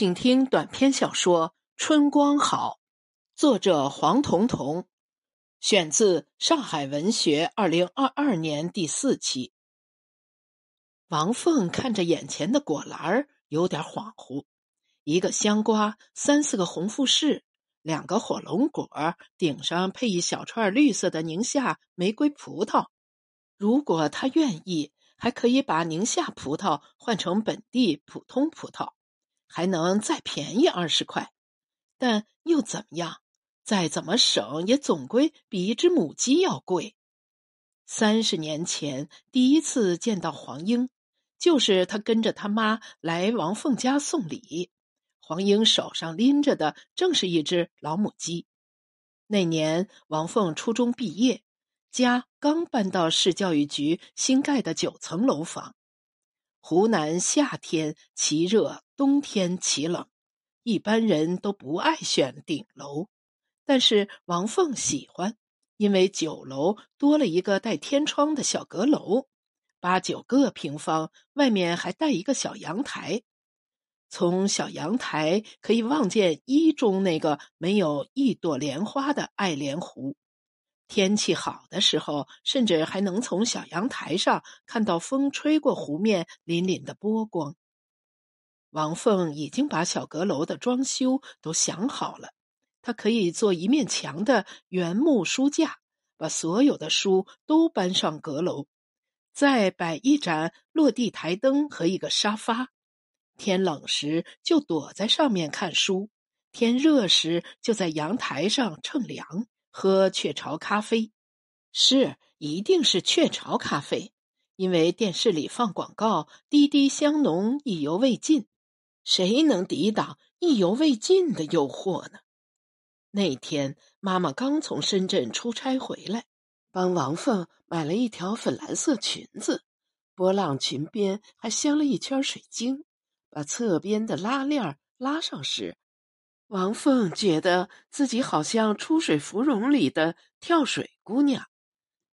请听短篇小说《春光好》，作者黄彤彤，选自《上海文学》二零二二年第四期。王凤看着眼前的果篮，有点恍惚：一个香瓜，三四个红富士，两个火龙果，顶上配一小串绿色的宁夏玫瑰葡萄。如果他愿意，还可以把宁夏葡萄换成本地普通葡萄。还能再便宜二十块，但又怎么样？再怎么省，也总归比一只母鸡要贵。三十年前第一次见到黄英，就是他跟着他妈来王凤家送礼，黄英手上拎着的正是一只老母鸡。那年王凤初中毕业，家刚搬到市教育局新盖的九层楼房。湖南夏天奇热，冬天奇冷，一般人都不爱选顶楼，但是王凤喜欢，因为九楼多了一个带天窗的小阁楼，八九个平方，外面还带一个小阳台，从小阳台可以望见一中那个没有一朵莲花的爱莲湖。天气好的时候，甚至还能从小阳台上看到风吹过湖面粼粼的波光。王凤已经把小阁楼的装修都想好了，她可以做一面墙的原木书架，把所有的书都搬上阁楼，再摆一盏落地台灯和一个沙发。天冷时就躲在上面看书，天热时就在阳台上乘凉。喝雀巢咖啡，是一定是雀巢咖啡，因为电视里放广告，滴滴香浓，意犹未尽。谁能抵挡意犹未尽的诱惑呢？那天妈妈刚从深圳出差回来，帮王凤买了一条粉蓝色裙子，波浪裙边还镶了一圈水晶。把侧边的拉链拉上时。王凤觉得自己好像出水芙蓉里的跳水姑娘，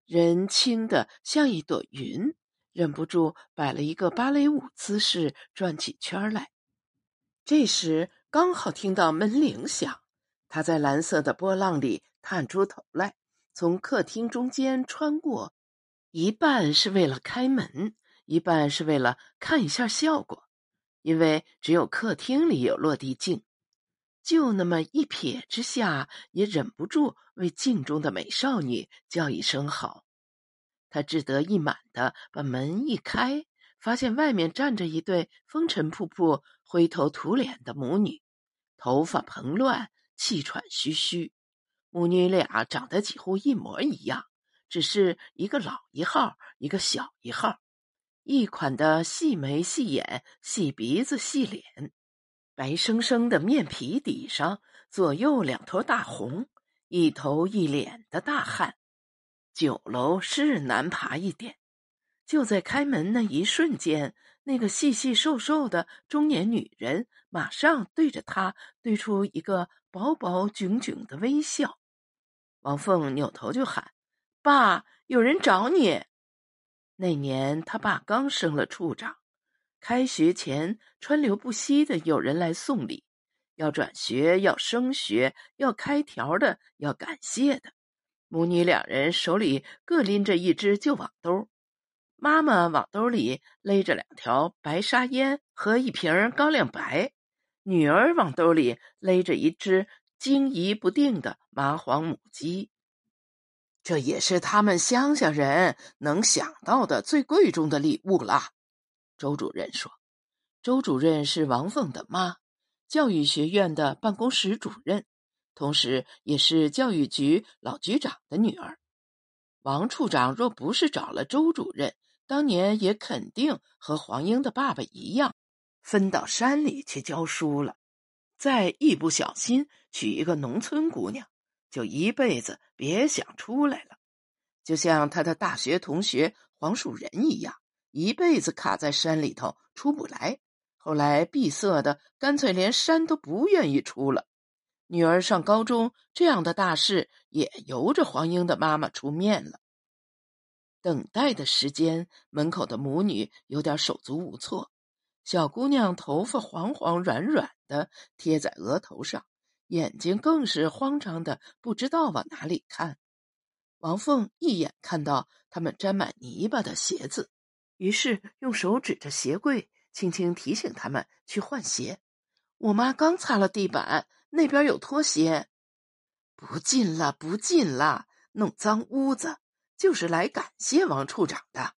人轻的像一朵云，忍不住摆了一个芭蕾舞姿势，转起圈来。这时刚好听到门铃响，他在蓝色的波浪里探出头来，从客厅中间穿过，一半是为了开门，一半是为了看一下效果，因为只有客厅里有落地镜。就那么一瞥之下，也忍不住为镜中的美少女叫一声好。他志得意满的把门一开，发现外面站着一对风尘仆仆、灰头土脸的母女，头发蓬乱，气喘吁吁。母女俩长得几乎一模一样，只是一个老一号，一个小一号，一款的细眉细眼、细鼻子细脸。白生生的面皮底上，左右两坨大红，一头一脸的大汗。九楼是难爬一点。就在开门那一瞬间，那个细细瘦瘦的中年女人马上对着他对出一个薄薄炯炯的微笑。王凤扭头就喊：“爸，有人找你。”那年他爸刚升了处长。开学前，川流不息的有人来送礼，要转学，要升学，要开条的，要感谢的。母女两人手里各拎着一只旧网兜，妈妈网兜里勒着两条白沙烟和一瓶高粱白，女儿网兜里勒着一只惊疑不定的麻黄母鸡。这也是他们乡下人能想到的最贵重的礼物了。周主任说：“周主任是王凤的妈，教育学院的办公室主任，同时也是教育局老局长的女儿。王处长若不是找了周主任，当年也肯定和黄英的爸爸一样，分到山里去教书了。再一不小心娶一个农村姑娘，就一辈子别想出来了。就像他的大学同学黄树仁一样。”一辈子卡在山里头出不来，后来闭塞的，干脆连山都不愿意出了。女儿上高中，这样的大事也由着黄英的妈妈出面了。等待的时间，门口的母女有点手足无措。小姑娘头发黄黄软软的贴在额头上，眼睛更是慌张的不知道往哪里看。王凤一眼看到他们沾满泥巴的鞋子，于是用手指着鞋柜，轻轻提醒他们去换鞋。我妈刚擦了地板，那边有拖鞋，不进了，不进了，弄脏屋子，就是来感谢王处长的。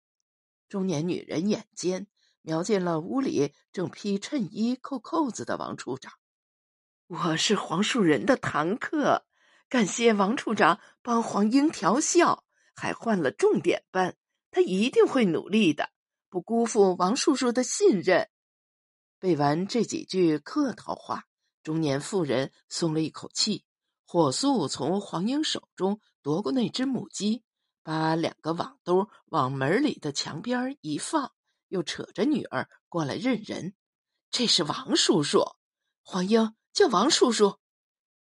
中年女人眼尖，瞄见了屋里正披衬衣、扣扣子的王处长。我是黄树仁的堂客。感谢王处长帮黄英调笑，还换了重点班，他一定会努力的，不辜负王叔叔的信任。背完这几句客套话，中年妇人松了一口气，火速从黄英手中夺过那只母鸡，把两个网兜往门里的墙边一放，又扯着女儿过来认人：“这是王叔叔，黄英叫王叔叔。”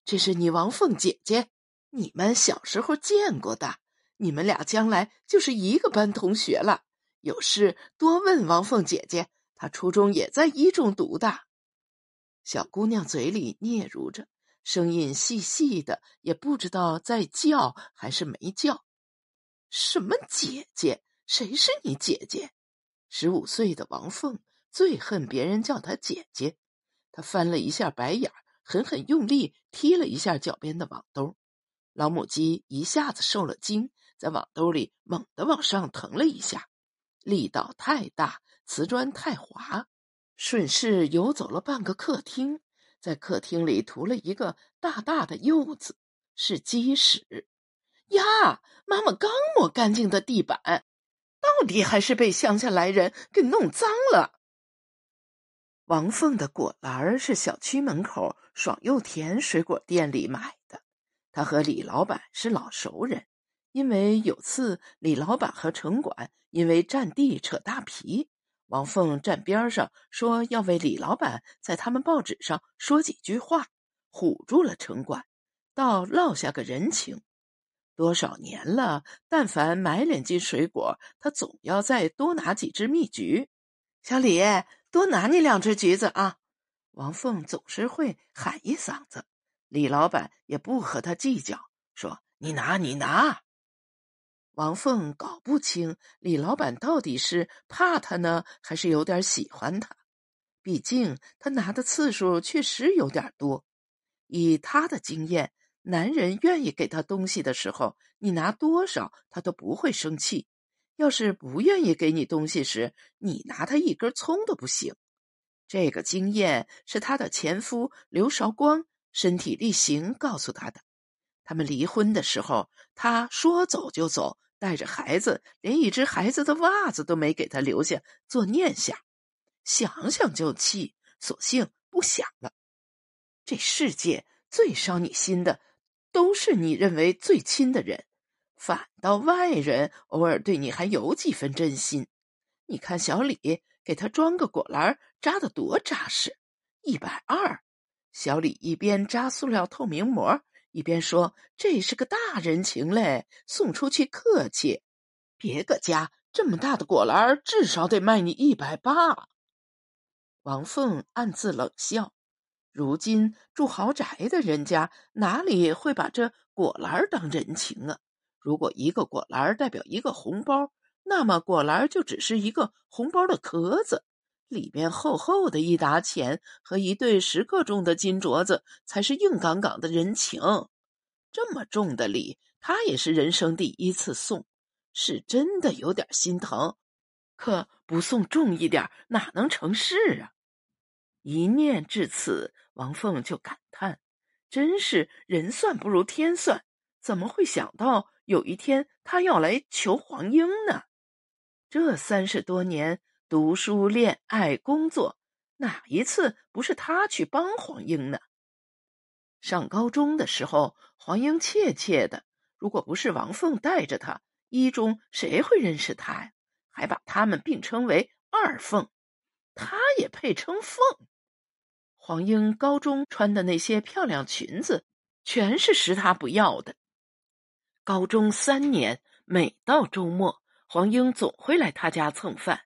这是你王凤姐姐，你们小时候见过的，你们俩将来就是一个班同学了。有事多问王凤姐姐，她初中也在一中读的。小姑娘嘴里嗫嚅着，声音细细的，也不知道在叫还是没叫。什么姐姐？谁是你姐姐？十五岁的王凤最恨别人叫她姐姐，她翻了一下白眼儿。狠狠用力踢了一下脚边的网兜，老母鸡一下子受了惊，在网兜里猛地往上腾了一下，力道太大，瓷砖太滑，顺势游走了半个客厅，在客厅里涂了一个大大的“柚”字，是鸡屎呀！妈妈刚抹干净的地板，到底还是被乡下来人给弄脏了。王凤的果篮是小区门口爽又甜水果店里买的。他和李老板是老熟人，因为有次李老板和城管因为占地扯大皮，王凤站边上说要为李老板在他们报纸上说几句话，唬住了城管，倒落下个人情。多少年了，但凡买两斤水果，他总要再多拿几只蜜橘。小李。多拿你两只橘子啊！王凤总是会喊一嗓子，李老板也不和他计较，说：“你拿，你拿。”王凤搞不清李老板到底是怕他呢，还是有点喜欢他。毕竟他拿的次数确实有点多。以他的经验，男人愿意给他东西的时候，你拿多少他都不会生气。要是不愿意给你东西时，你拿他一根葱都不行。这个经验是他的前夫刘韶光身体力行告诉他的。他们离婚的时候，他说走就走，带着孩子，连一只孩子的袜子都没给他留下做念想。想想就气，索性不想了。这世界最伤你心的，都是你认为最亲的人。反倒外人偶尔对你还有几分真心。你看小李给他装个果篮，扎的多扎实，一百二。小李一边扎塑料透明膜，一边说：“这是个大人情嘞，送出去客气。别个家这么大的果篮，至少得卖你一百八。”王凤暗自冷笑：如今住豪宅的人家哪里会把这果篮当人情啊？如果一个果篮代表一个红包，那么果篮就只是一个红包的壳子，里边厚厚的一沓钱和一对十克重的金镯子才是硬杠杠的人情。这么重的礼，他也是人生第一次送，是真的有点心疼。可不送重一点，哪能成事啊？一念至此，王凤就感叹：真是人算不如天算，怎么会想到？有一天，他要来求黄英呢。这三十多年读书、恋爱、工作，哪一次不是他去帮黄英呢？上高中的时候，黄英怯怯的，如果不是王凤带着他，一中谁会认识他呀？还把他们并称为二凤，他也配称凤？黄英高中穿的那些漂亮裙子，全是拾他不要的。高中三年，每到周末，黄英总会来他家蹭饭。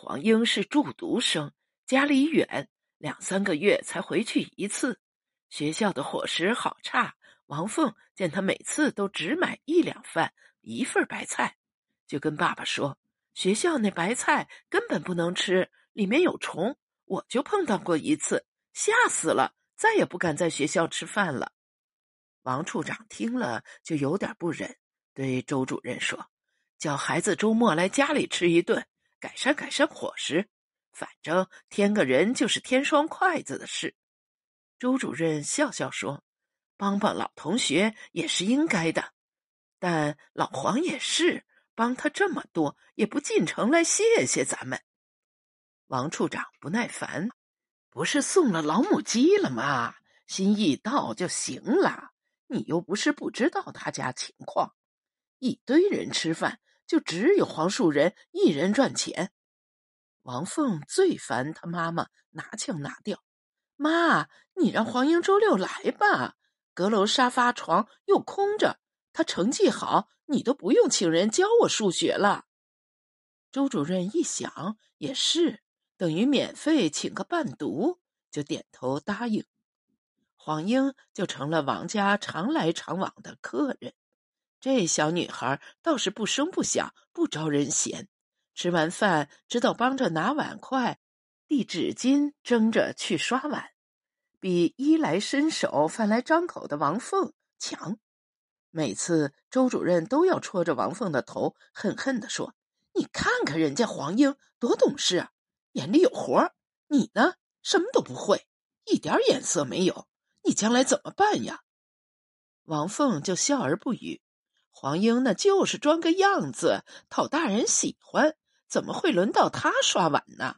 黄英是住读生，家里远，两三个月才回去一次。学校的伙食好差，王凤见他每次都只买一两饭，一份白菜，就跟爸爸说：“学校那白菜根本不能吃，里面有虫，我就碰到过一次，吓死了，再也不敢在学校吃饭了。”王处长听了就有点不忍，对周主任说：“叫孩子周末来家里吃一顿，改善改善伙食。反正添个人就是添双筷子的事。”周主任笑笑说：“帮帮老同学也是应该的，但老黄也是帮他这么多，也不进城来谢谢咱们。”王处长不耐烦：“不是送了老母鸡了吗？心意到就行了。你又不是不知道他家情况，一堆人吃饭，就只有黄树人一人赚钱。”王凤最烦他妈妈拿腔拿调。妈，你让黄英周六来吧。阁楼沙发床又空着，他成绩好，你都不用请人教我数学了。周主任一想，也是，等于免费请个伴读，就点头答应。黄英就成了王家常来常往的客人。这小女孩倒是不声不响，不招人嫌。吃完饭，知道帮着拿碗筷。递纸巾，争着去刷碗，比衣来伸手、饭来张口的王凤强。每次周主任都要戳着王凤的头，恨恨地说：“你看看人家黄英多懂事啊，眼里有活你呢，什么都不会，一点眼色没有。你将来怎么办呀？”王凤就笑而不语。黄英那就是装个样子，讨大人喜欢，怎么会轮到他刷碗呢？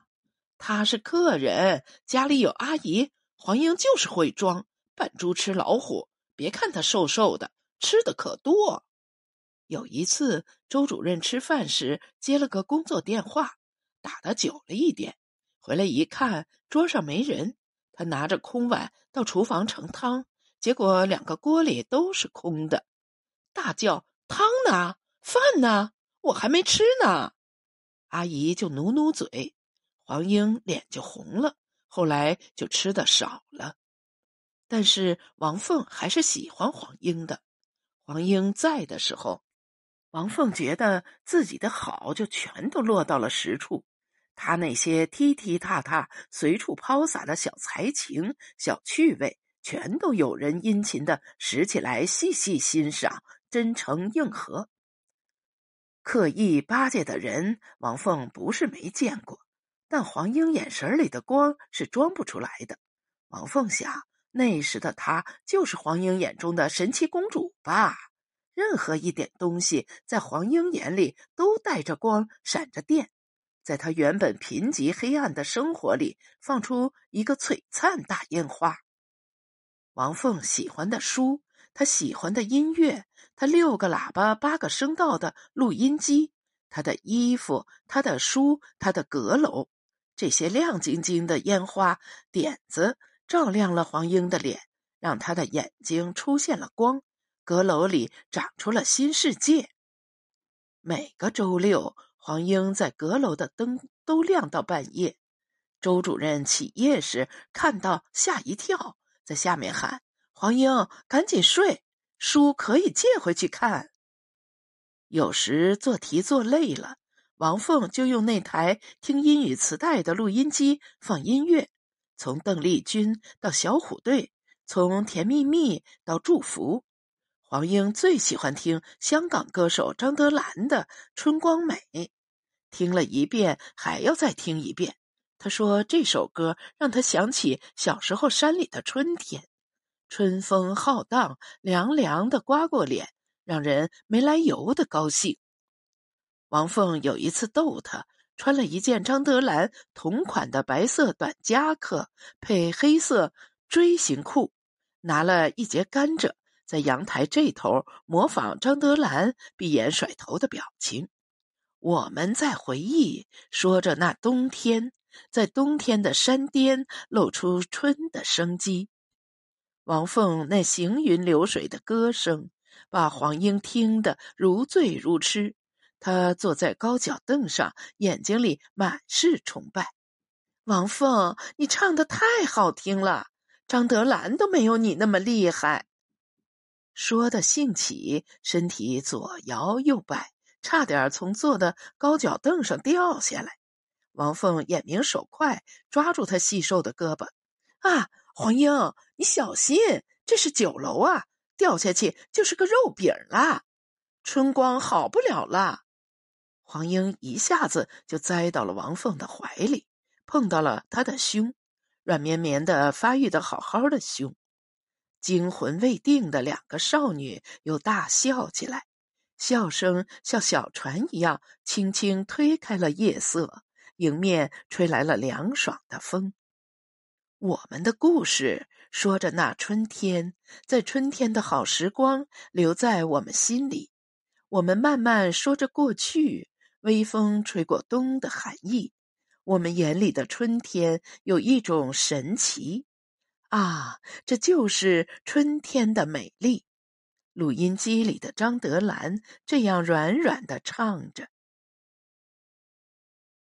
他是客人，家里有阿姨。黄英就是会装扮猪吃老虎。别看他瘦瘦的，吃的可多。有一次，周主任吃饭时接了个工作电话，打的久了一点。回来一看，桌上没人，他拿着空碗到厨房盛汤，结果两个锅里都是空的，大叫：“汤呢？饭呢？我还没吃呢！”阿姨就努努嘴。黄英脸就红了，后来就吃的少了。但是王凤还是喜欢黄英的。黄英在的时候，王凤觉得自己的好就全都落到了实处。他那些踢踢踏踏、随处抛洒的小才情、小趣味，全都有人殷勤的拾起来细细欣赏、真诚应和。刻意巴结的人，王凤不是没见过。但黄英眼神里的光是装不出来的。王凤想，那时的她就是黄英眼中的神奇公主吧？任何一点东西，在黄英眼里都带着光，闪着电，在她原本贫瘠黑暗的生活里，放出一个璀璨大烟花。王凤喜欢的书，他喜欢的音乐，他六个喇叭八个声道的录音机，他的衣服，他的书，他的阁楼。这些亮晶晶的烟花点子照亮了黄英的脸，让他的眼睛出现了光。阁楼里长出了新世界。每个周六，黄英在阁楼的灯都亮到半夜。周主任起夜时看到吓一跳，在下面喊：“黄英，赶紧睡，书可以借回去看。”有时做题做累了。王凤就用那台听英语磁带的录音机放音乐，从邓丽君到小虎队，从甜蜜蜜到祝福。黄英最喜欢听香港歌手张德兰的《春光美》，听了一遍还要再听一遍。他说这首歌让他想起小时候山里的春天，春风浩荡，凉凉的刮过脸，让人没来由的高兴。王凤有一次逗他，穿了一件张德兰同款的白色短夹克，配黑色锥形裤，拿了一节甘蔗，在阳台这头模仿张德兰闭眼甩头的表情。我们在回忆，说着那冬天，在冬天的山巅露出春的生机。王凤那行云流水的歌声，把黄英听得如醉如痴。他坐在高脚凳上，眼睛里满是崇拜。王凤，你唱的太好听了，张德兰都没有你那么厉害。说的兴起，身体左摇右摆，差点从坐的高脚凳上掉下来。王凤眼明手快，抓住他细瘦的胳膊：“啊，黄英，你小心，这是酒楼啊，掉下去就是个肉饼啦！春光好不了了。”黄英一下子就栽到了王凤的怀里，碰到了他的胸，软绵绵的、发育的好好的胸。惊魂未定的两个少女又大笑起来，笑声像小船一样，轻轻推开了夜色，迎面吹来了凉爽的风。我们的故事说着那春天，在春天的好时光留在我们心里。我们慢慢说着过去，微风吹过冬的寒意。我们眼里的春天有一种神奇。啊，这就是春天的美丽。录音机里的张德兰这样软软的唱着。